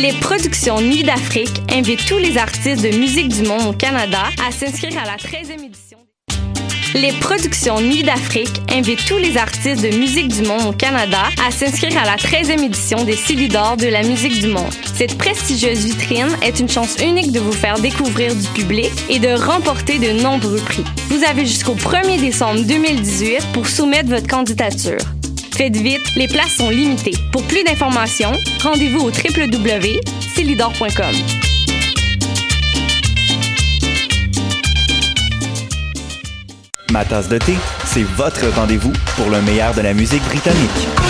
Les productions Nuit d'Afrique invitent tous les artistes de musique du monde au Canada à s'inscrire à la 13e édition. Les productions Nuit d'Afrique invitent tous les artistes de musique du monde au Canada à s'inscrire à la 13e édition des Silidor de la musique du monde. Cette prestigieuse vitrine est une chance unique de vous faire découvrir du public et de remporter de nombreux prix. Vous avez jusqu'au 1er décembre 2018 pour soumettre votre candidature. Faites vite, les places sont limitées. Pour plus d'informations, rendez-vous au www.silidor.com. Ma tasse de thé, c'est votre rendez-vous pour le meilleur de la musique britannique.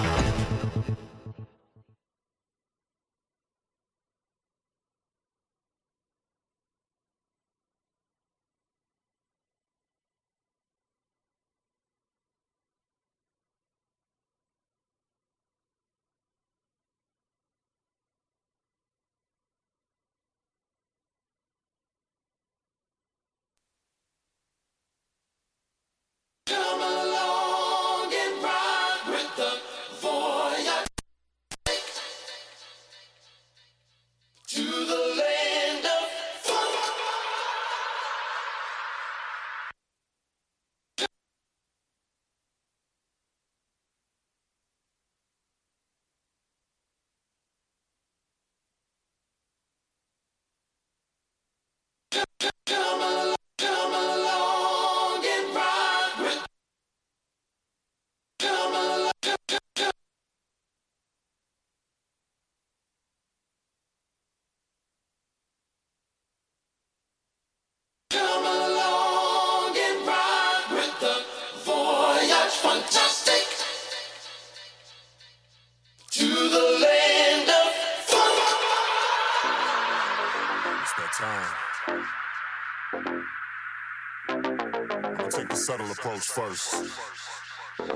first.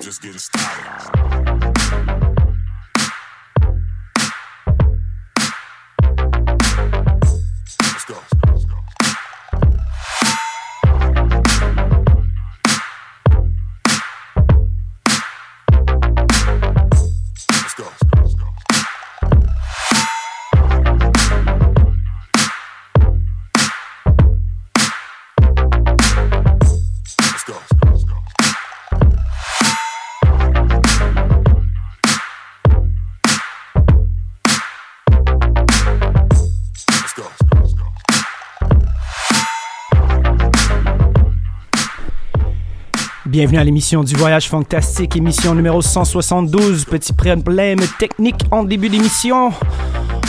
Just getting started. Bienvenue à l'émission du Voyage Fantastique, émission numéro 172. Petit problème technique en début d'émission.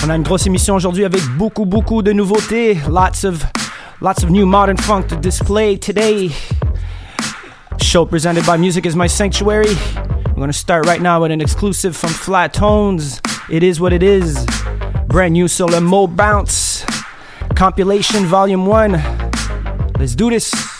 On a une grosse émission aujourd'hui avec beaucoup, beaucoup de nouveautés. Lots of, lots of new modern funk to display today. Show presented by Music is My Sanctuary. We're gonna start right now with an exclusive from Flat Tones. It is what it is. Brand new le Mo Bounce. Compilation Volume 1. Let's do this.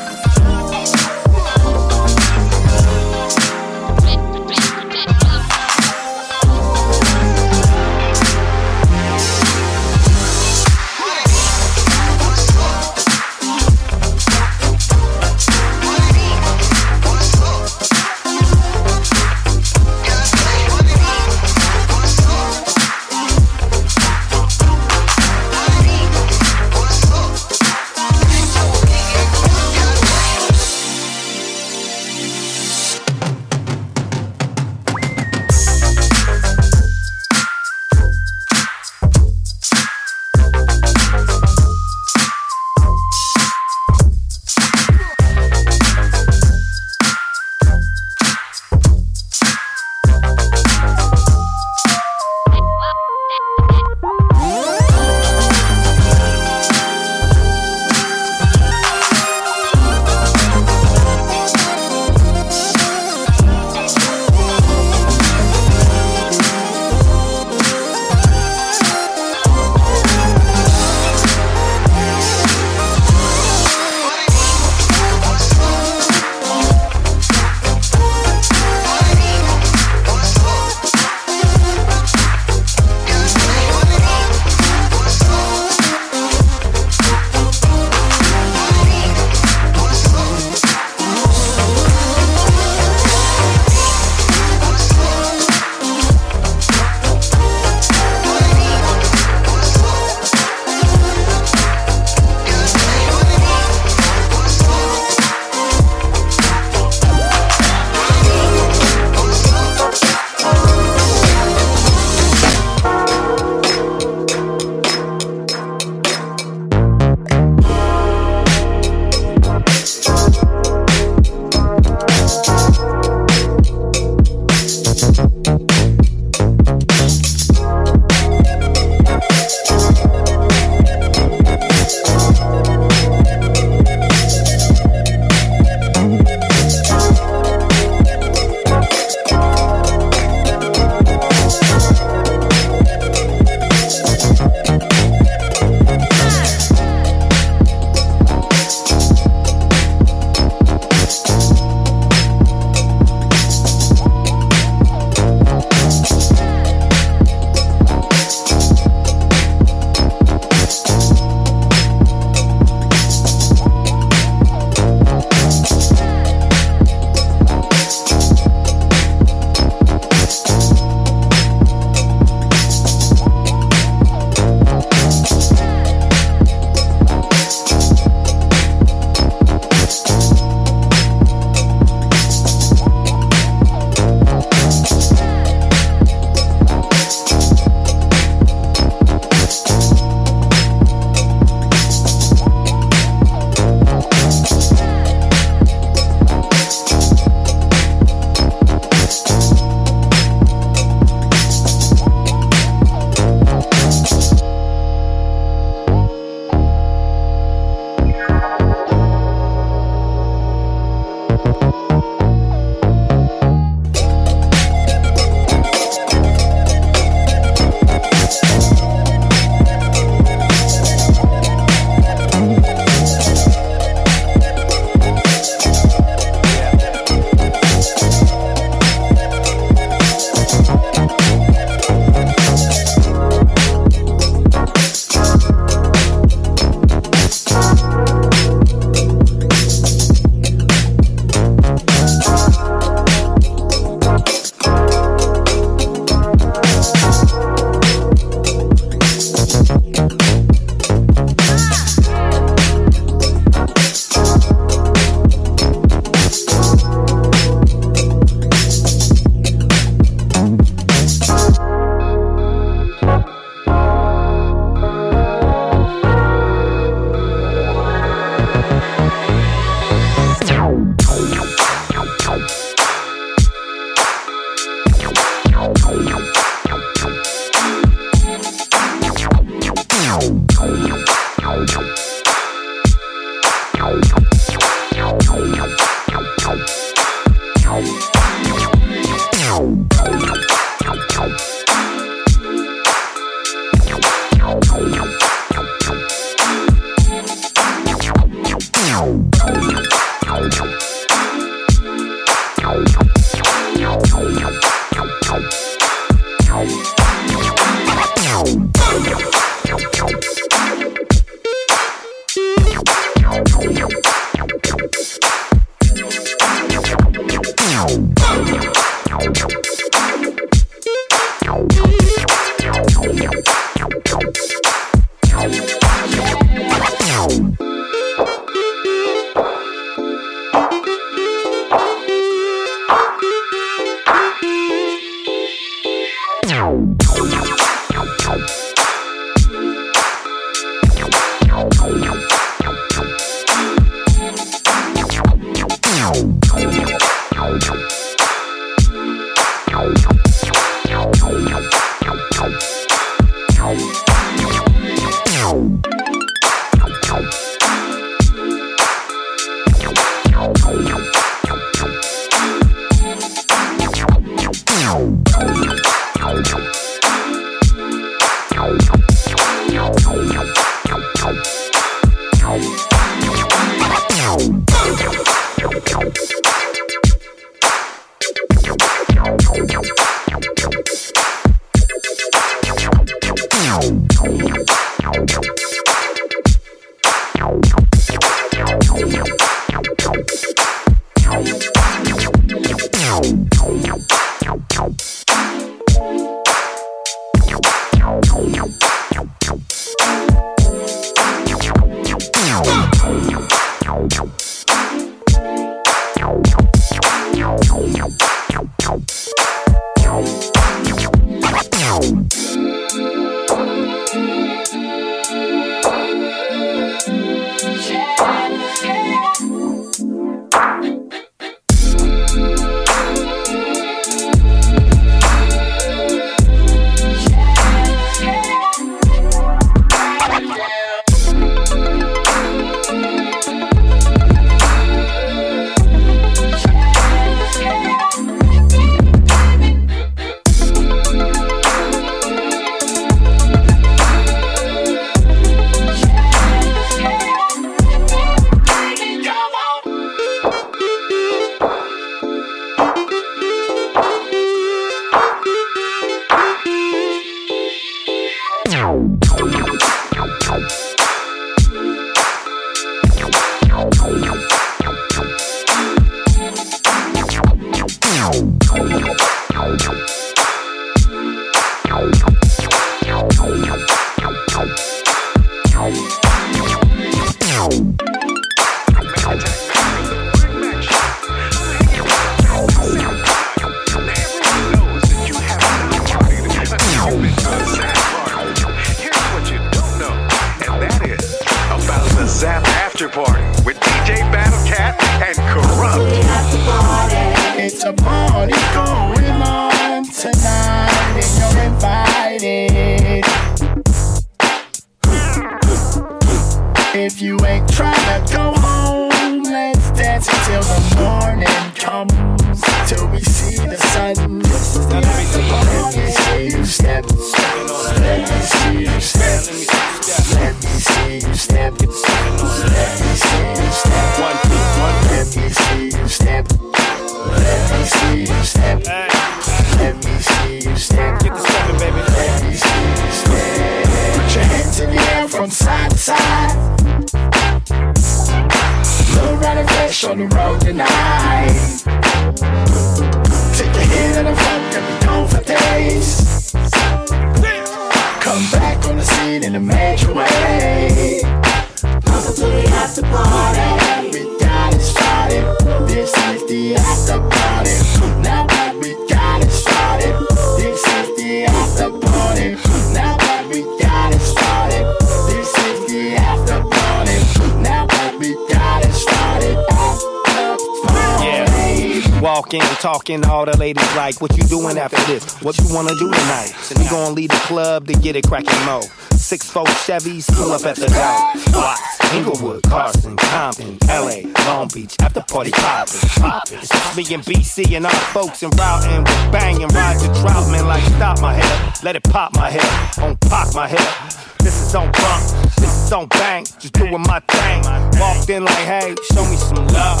Talking, all the ladies like, what you doing after this? What you wanna do tonight? We gon' leave the club to get it crackin' mo. Six four Chevys pull up at the door. Watts, Inglewood, Carson, Compton, LA, Long Beach, after party poppin', poppin'. Me and BC and our folks and routin', bangin', ride the Troutman like stop my head, let it pop my head, on pop my head. This is on bump, this is don't bang, just doing my thing. Walked in like, hey, show me some love.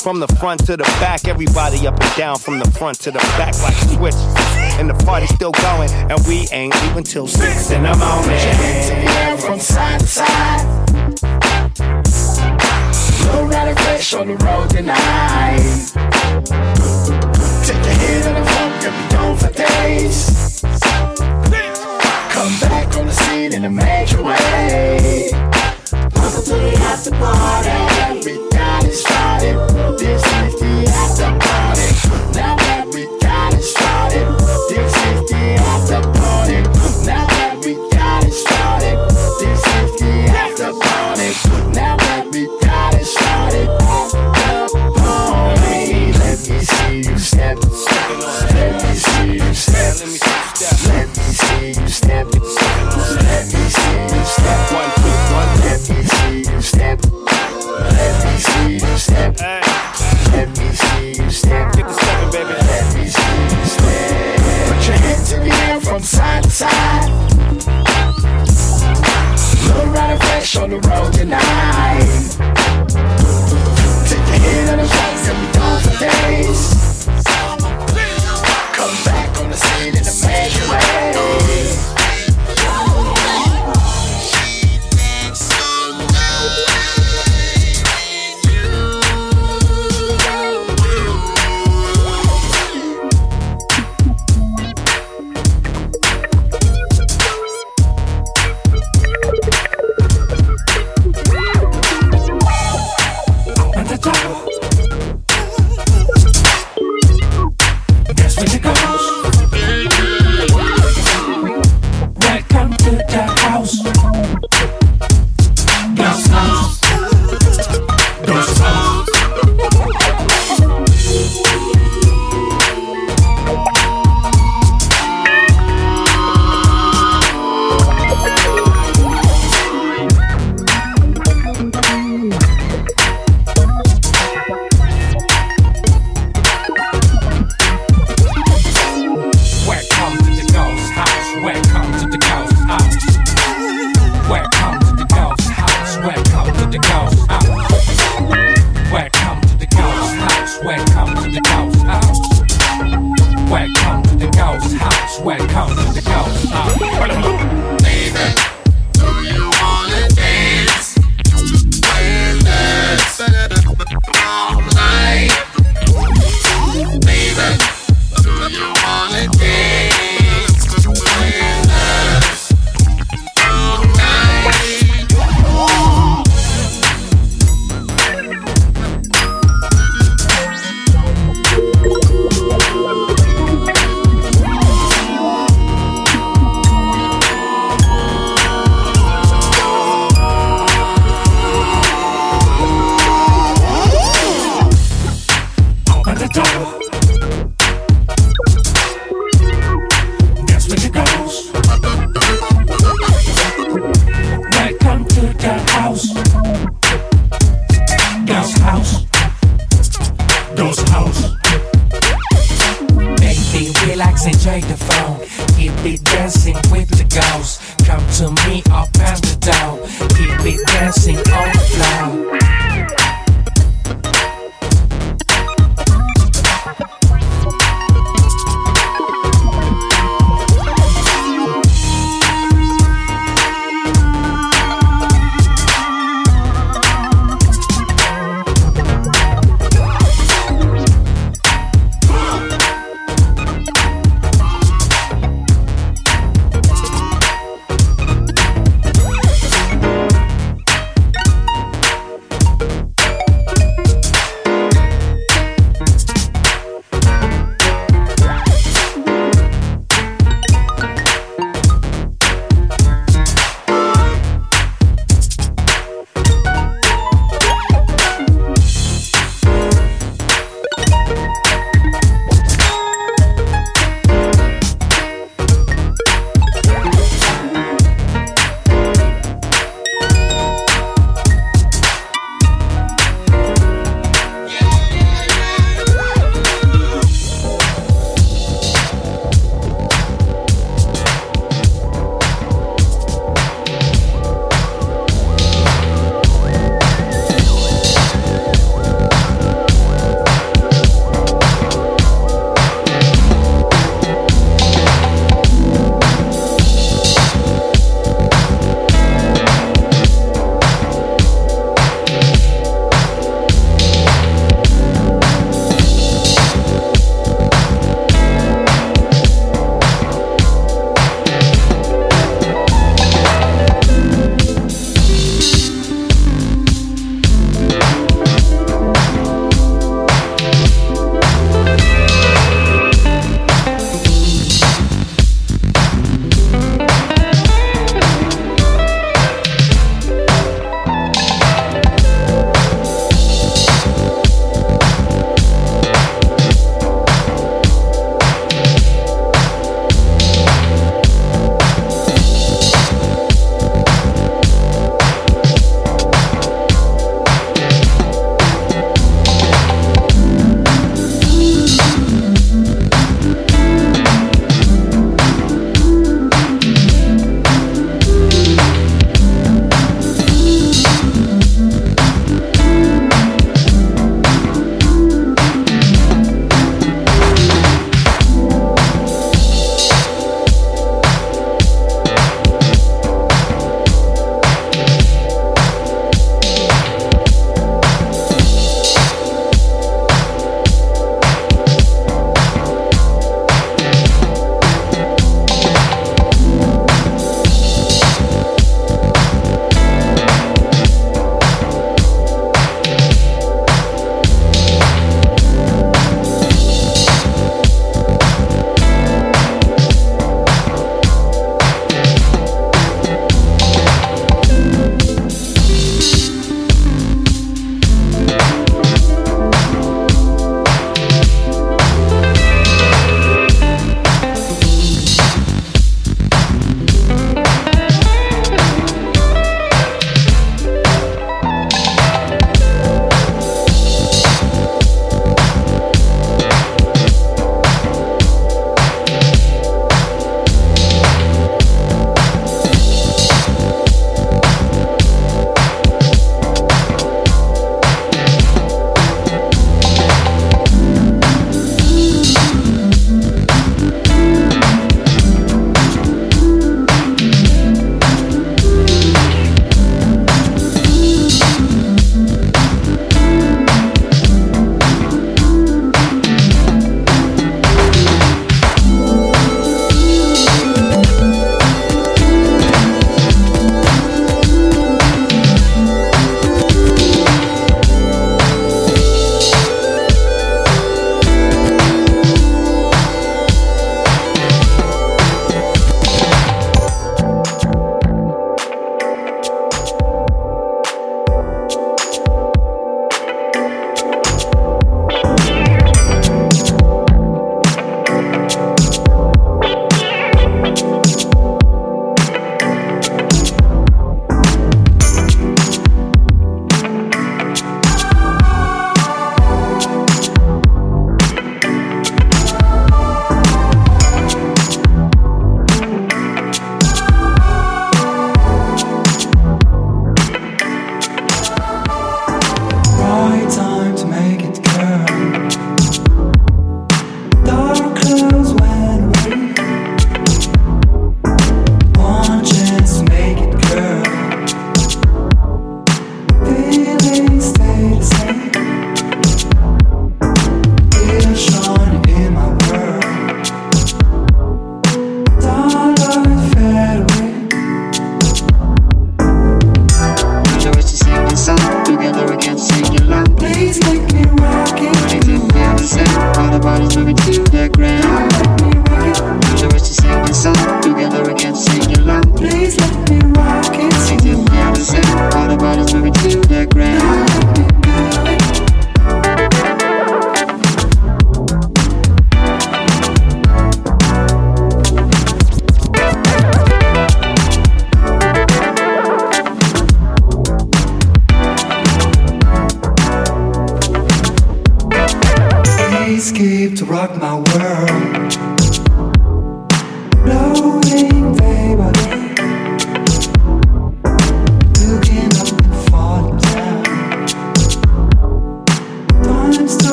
From the front to the back, everybody up and down. From the front to the back, like a switch. And the party's still going, and we ain't leaving till six in the morning. From side to side. Low rider fresh on the road tonight. Take the hit of the funk and be gone for days. Come back on the scene in a major way. Welcome to the after party. We got me see you step. Let me see you step. get the baby. Let me see you step. Put your hands in the air from side to side. Low rider fresh on the road tonight.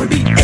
would be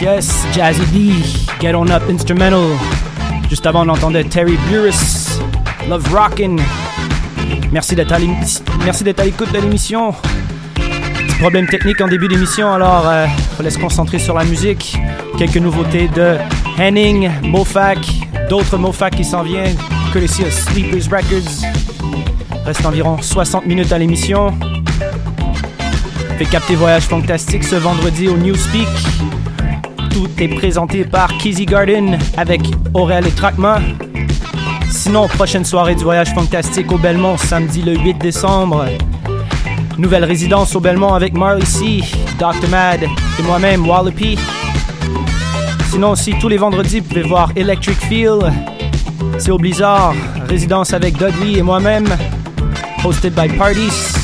Yes. Jazzy D, Get On Up Instrumental. Juste avant, on entendait Terry Burris, Love Rockin'. Merci d'être à l'écoute de l'émission. Petit problème technique en début d'émission, alors euh, fallait se concentrer sur la musique. Quelques nouveautés de Henning, Mofac, d'autres Mofac qui s'en viennent, courtesy Sleepers Records. Reste environ 60 minutes à l'émission. Fait capter Voyage Fantastique ce vendredi au Newspeak. Tout est présenté par Kizzy Garden avec Aurel et Trackma. Sinon, prochaine soirée du Voyage Fantastique au Belmont, samedi le 8 décembre. Nouvelle résidence au Belmont avec Marley C, Dr. Mad et moi-même, Wallopy. Sinon aussi, tous les vendredis, vous pouvez voir Electric Feel. C'est au Blizzard. Résidence avec Dudley et moi-même. Hosted by Parties.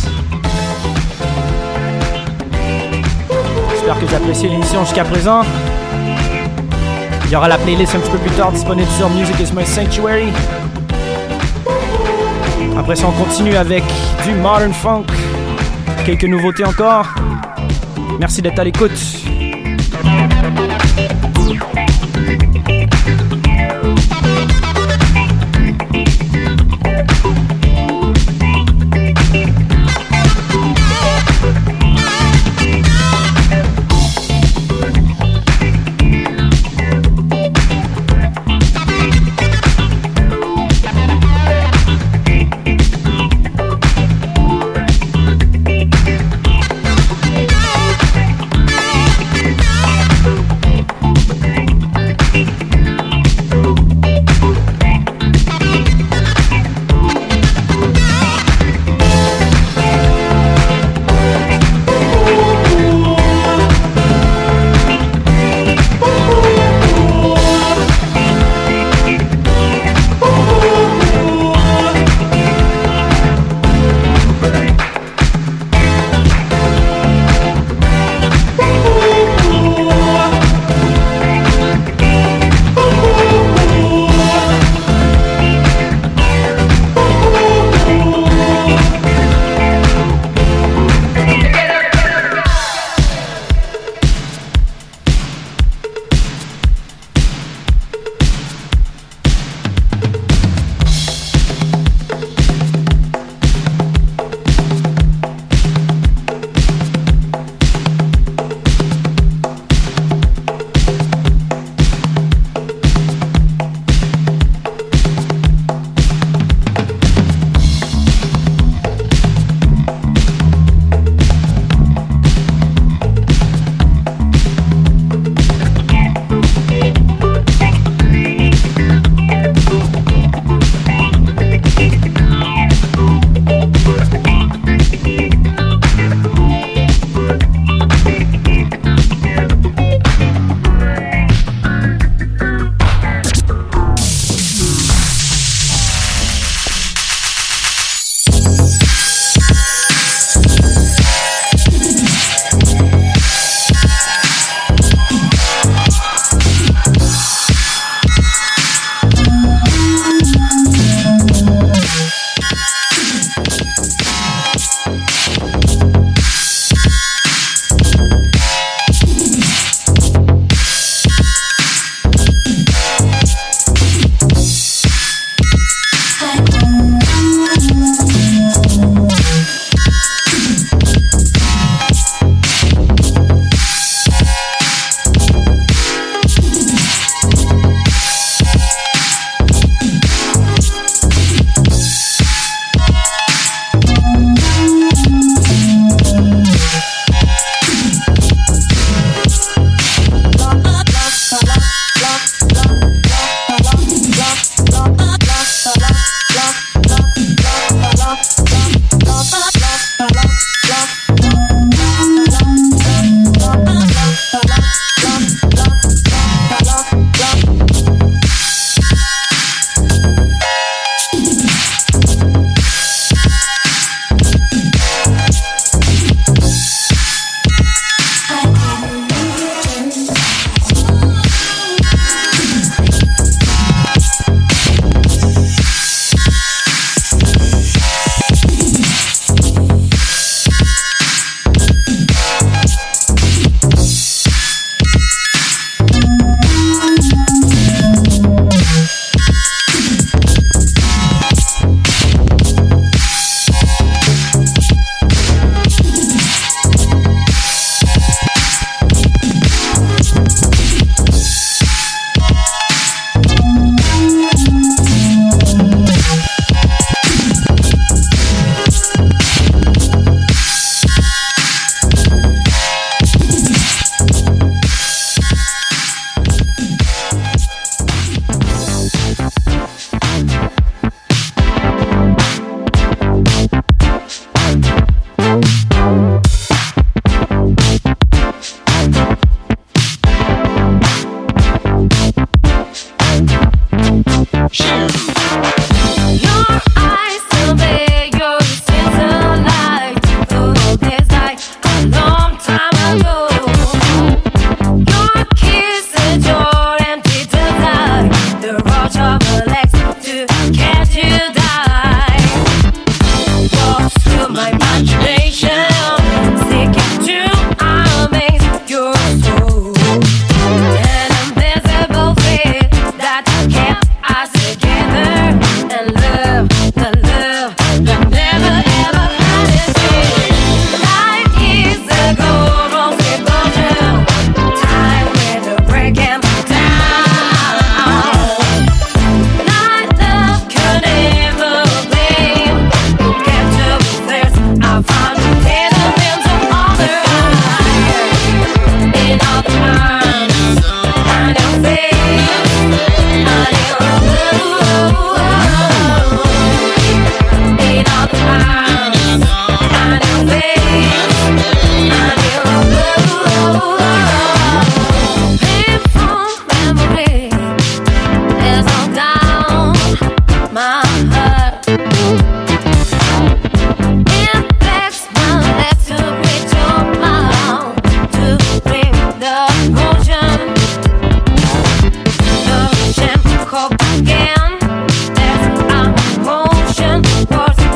J'espère que vous appréciez l'émission jusqu'à présent. Y aura la playlist un petit peu plus tard disponible sur Music is My Sanctuary. Après ça, on continue avec du modern funk. Quelques nouveautés encore. Merci d'être à l'écoute.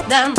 Да.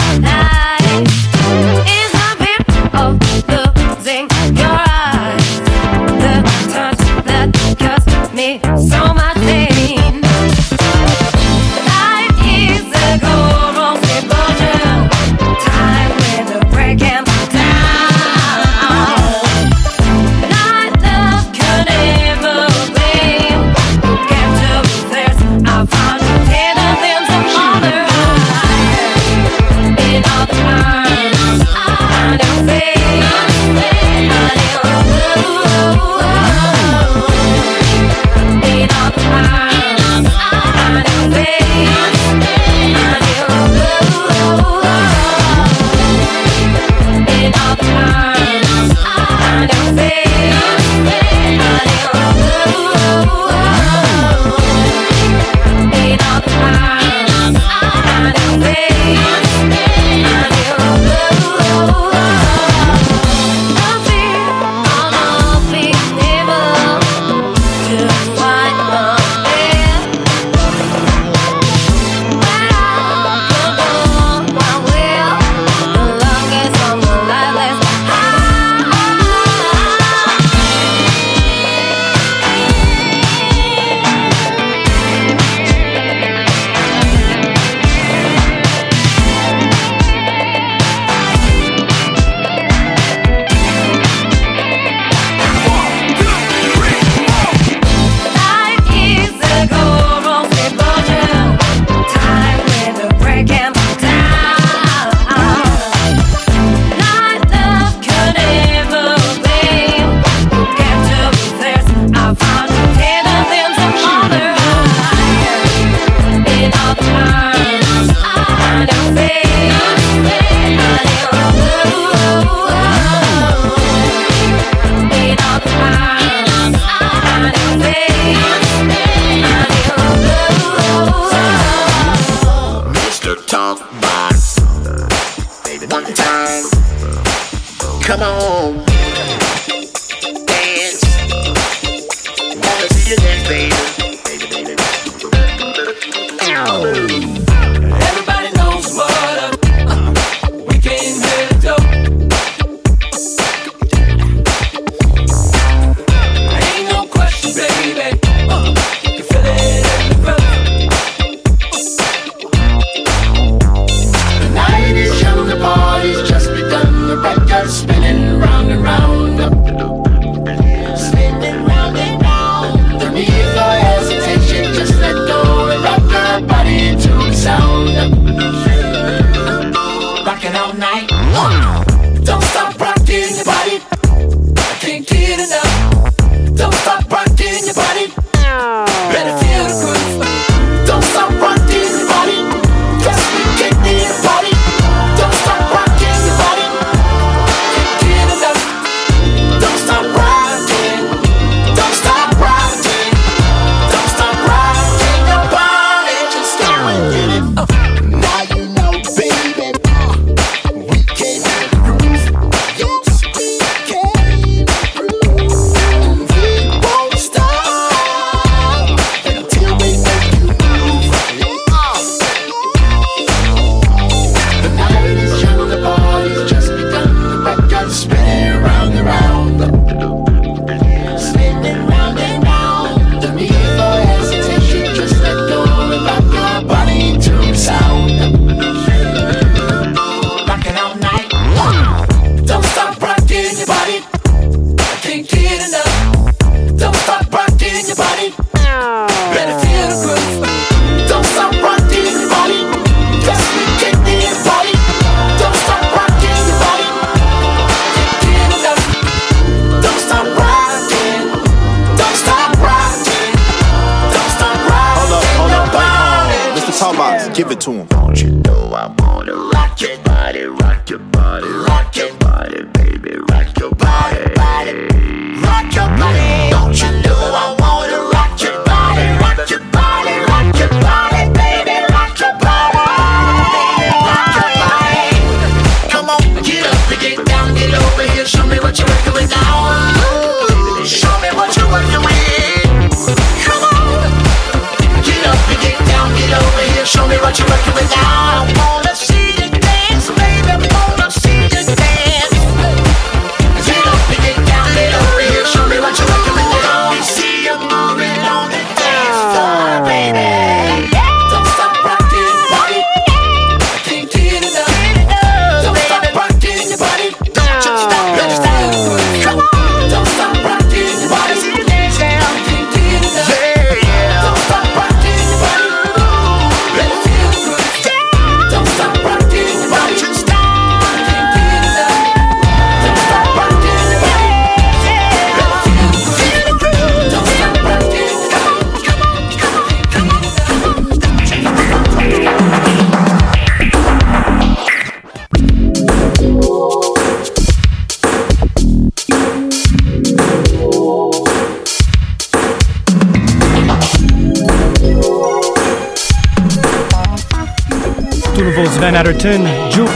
Juke,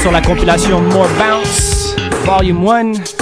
sur la compilation More Bounce, Volume 1.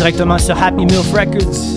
Directement sur Happy Milk Records.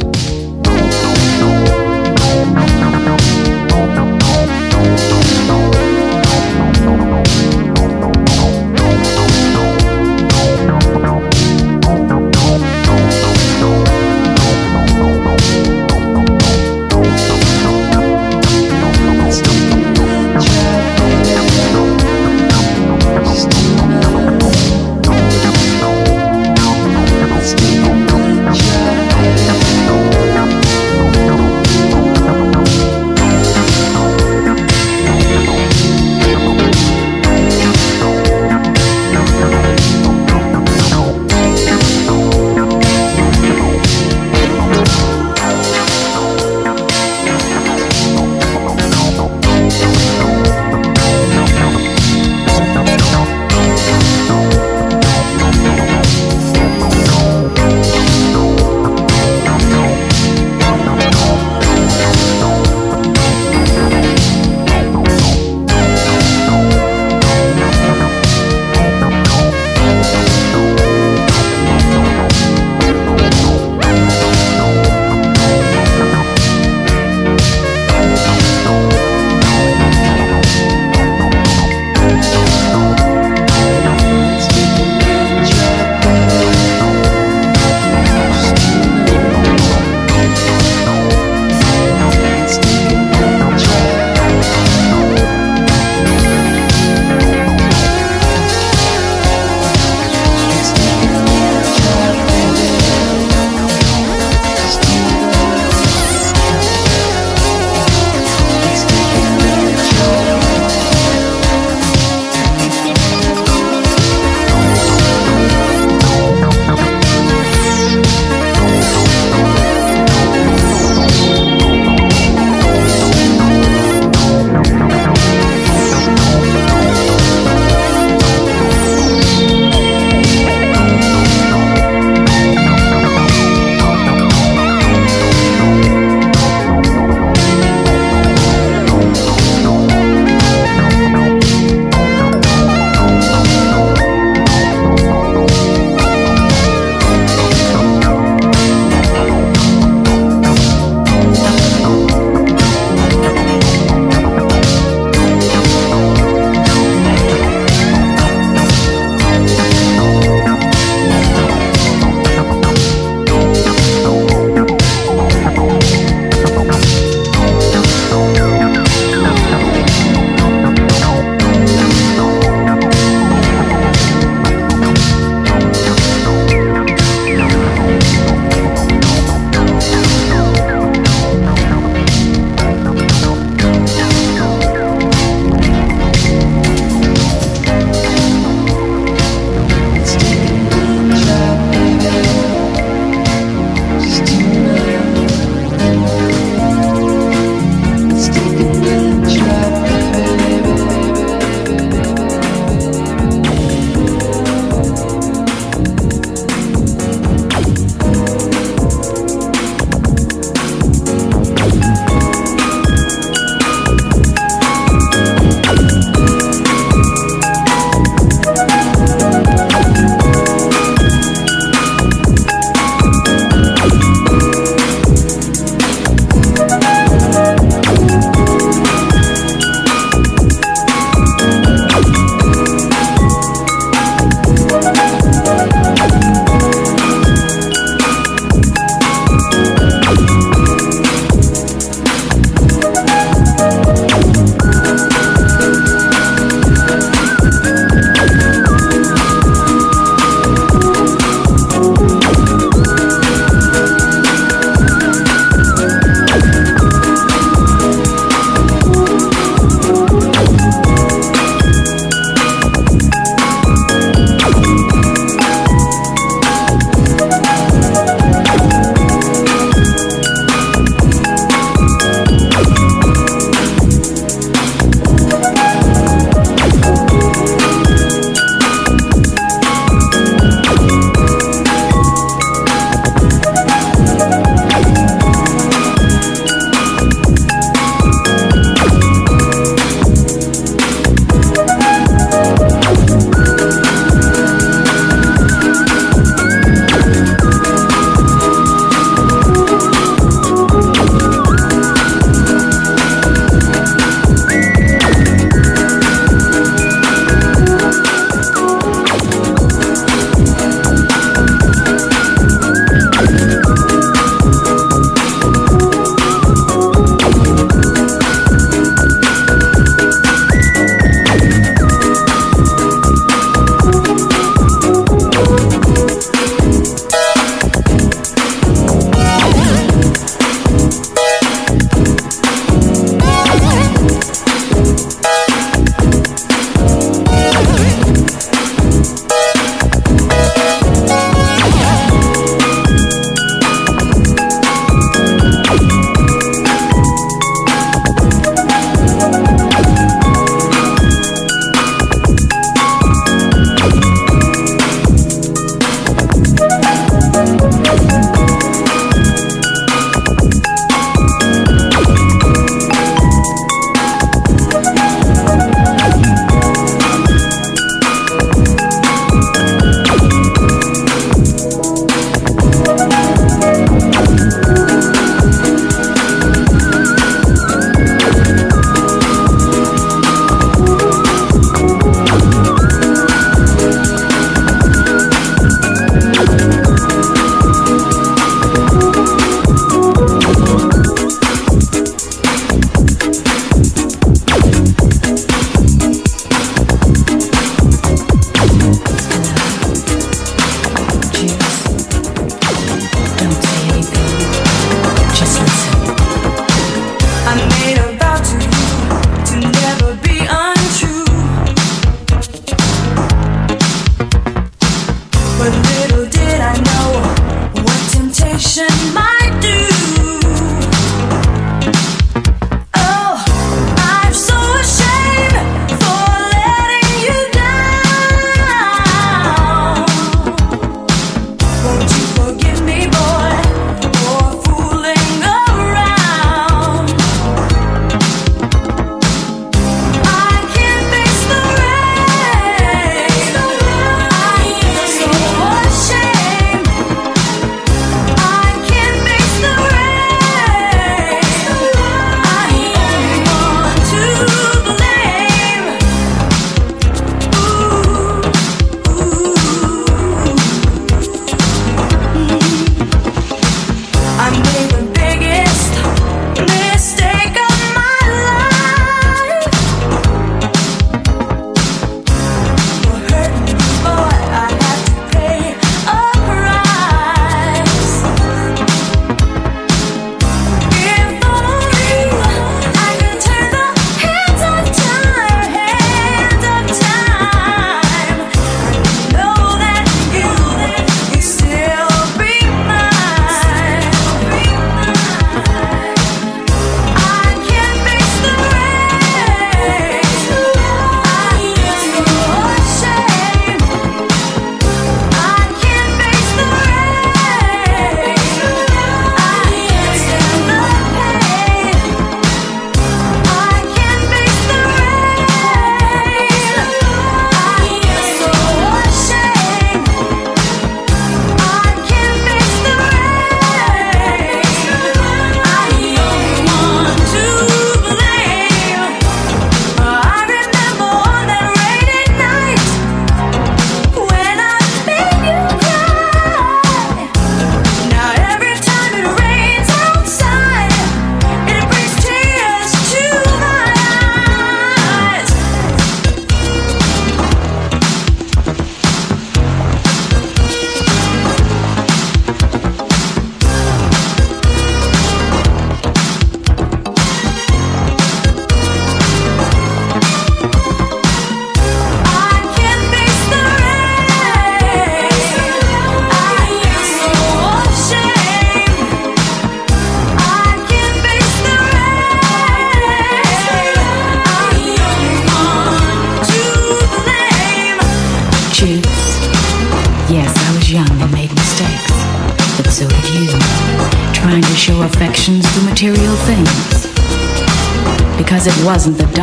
Because it wasn't the diamonds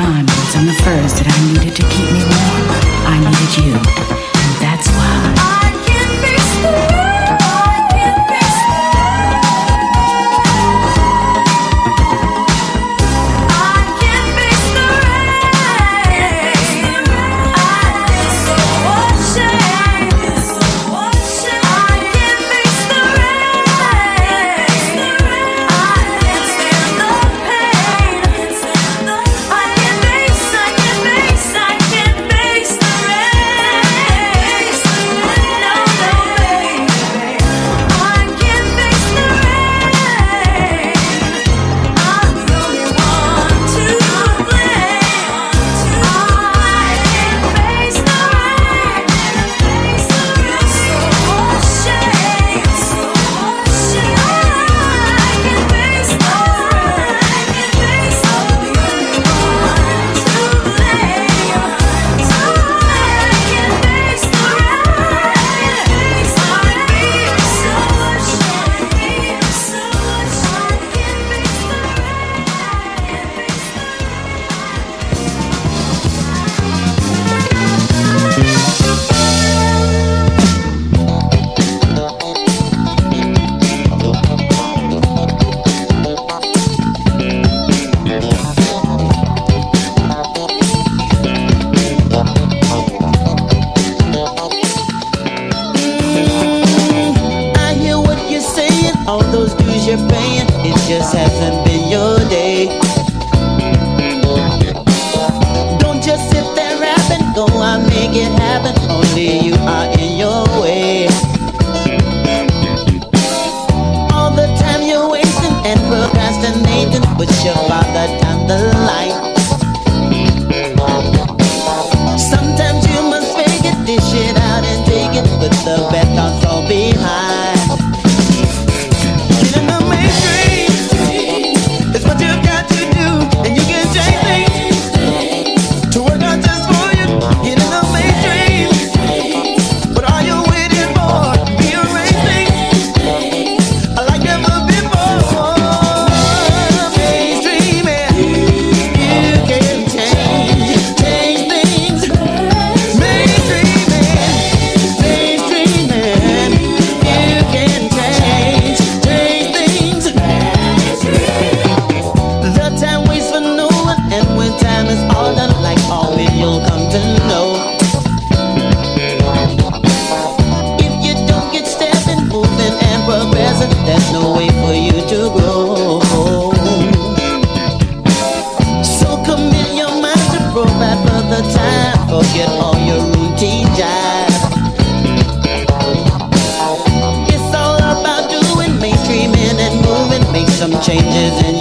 forget all your routine jobs. It's all about doing mainstreaming and moving, make some changes in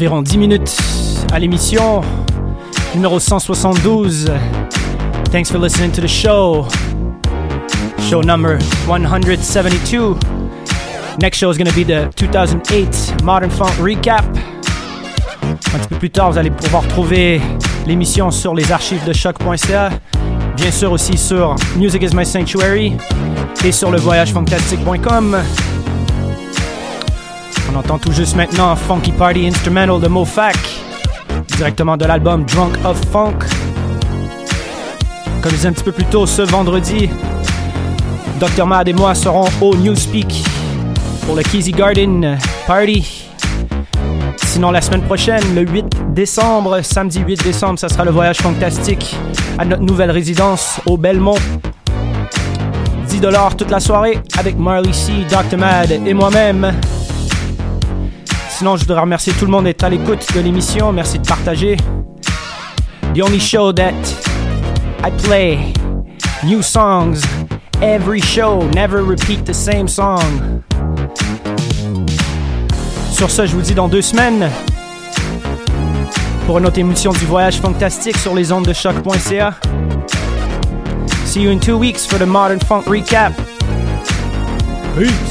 environ 10 minutes à l'émission numéro 172. Thanks for listening to the show. Show number 172. Next show is going to be the 2008 Modern Funk Recap. Un petit peu plus tard, vous allez pouvoir trouver l'émission sur les archives de choc.ca. Bien sûr aussi sur Music is My Sanctuary et sur le voyagefantastique.com. Entend tout juste maintenant Funky Party Instrumental de Mofac, directement de l'album Drunk of Funk. Comme je disais un petit peu plus tôt, ce vendredi, Dr. Mad et moi serons au Newspeak pour le Keezy Garden Party. Sinon, la semaine prochaine, le 8 décembre, samedi 8 décembre, ça sera le voyage fantastique à notre nouvelle résidence au Belmont. 10 dollars toute la soirée avec Marley C, Dr. Mad et moi-même. Sinon, je voudrais remercier tout le monde d'être à l'écoute de l'émission. Merci de partager. The only show that I play new songs every show, never repeat the same song. Sur ce, je vous dis dans deux semaines pour une autre émission du Voyage Fantastique sur les ondes de choc.ca. See you in two weeks for the Modern Funk Recap. Peace.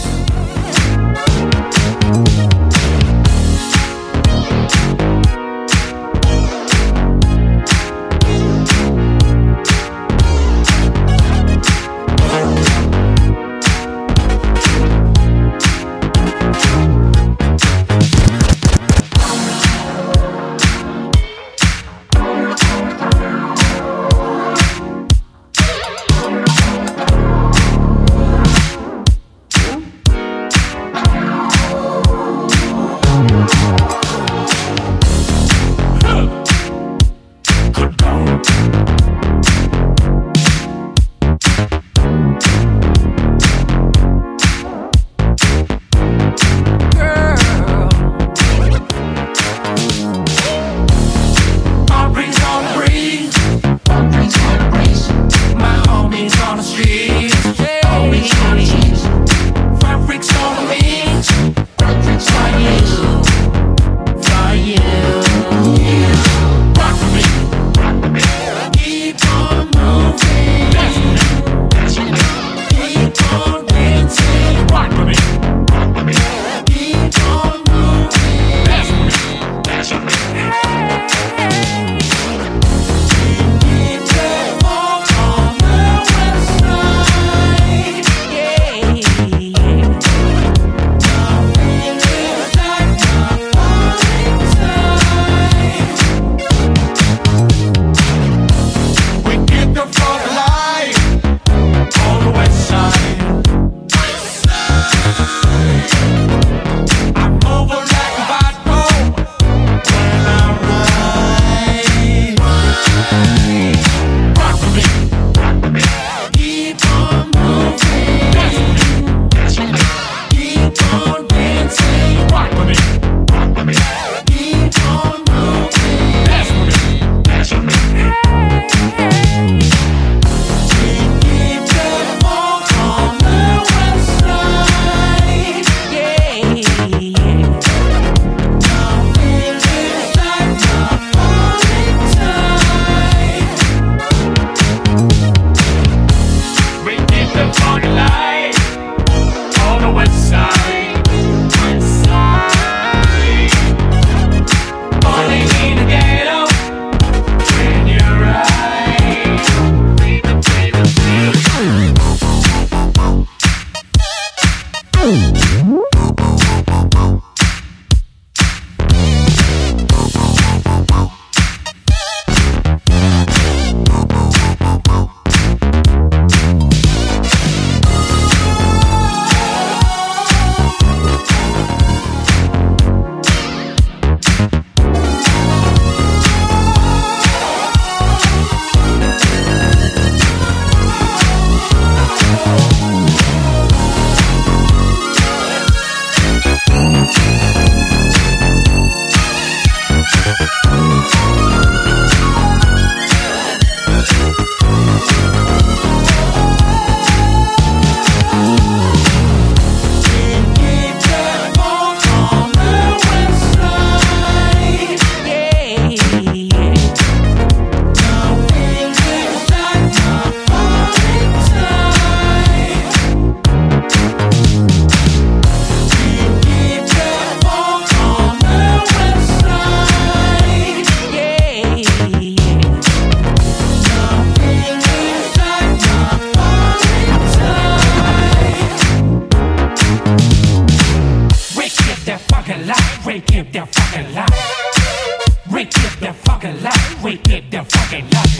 We keep the fucking life.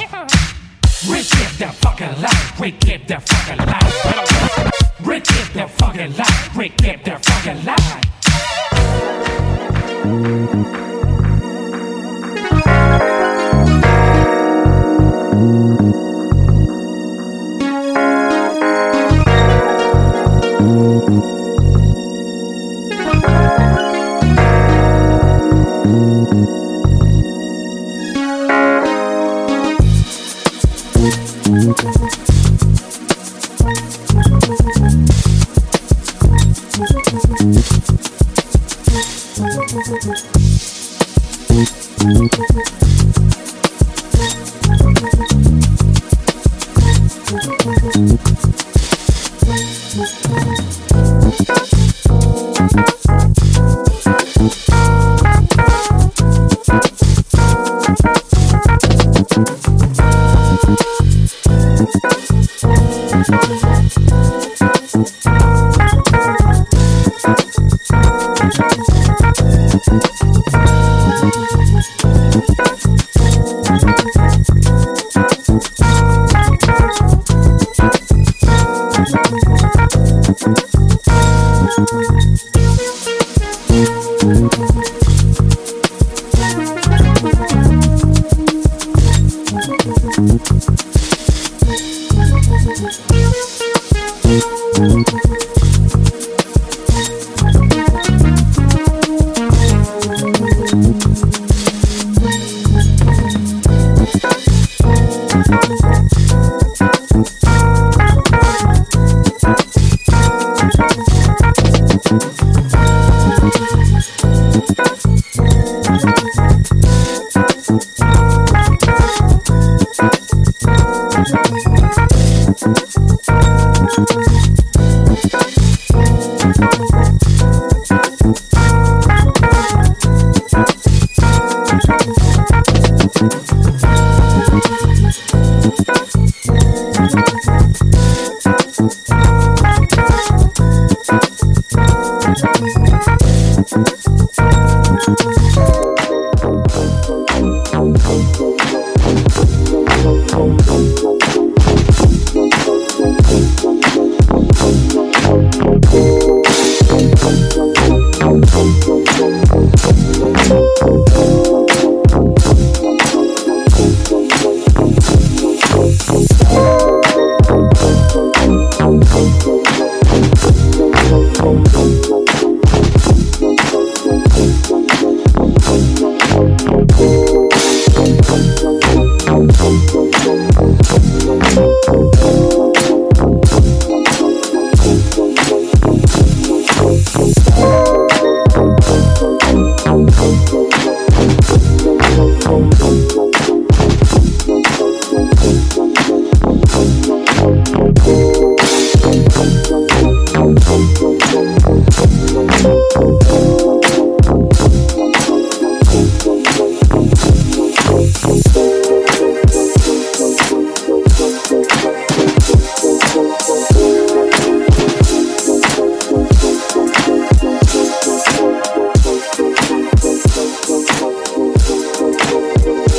We keep the fucking life. We keep the fucking life. We keep the fucking life. We keep the fucking life.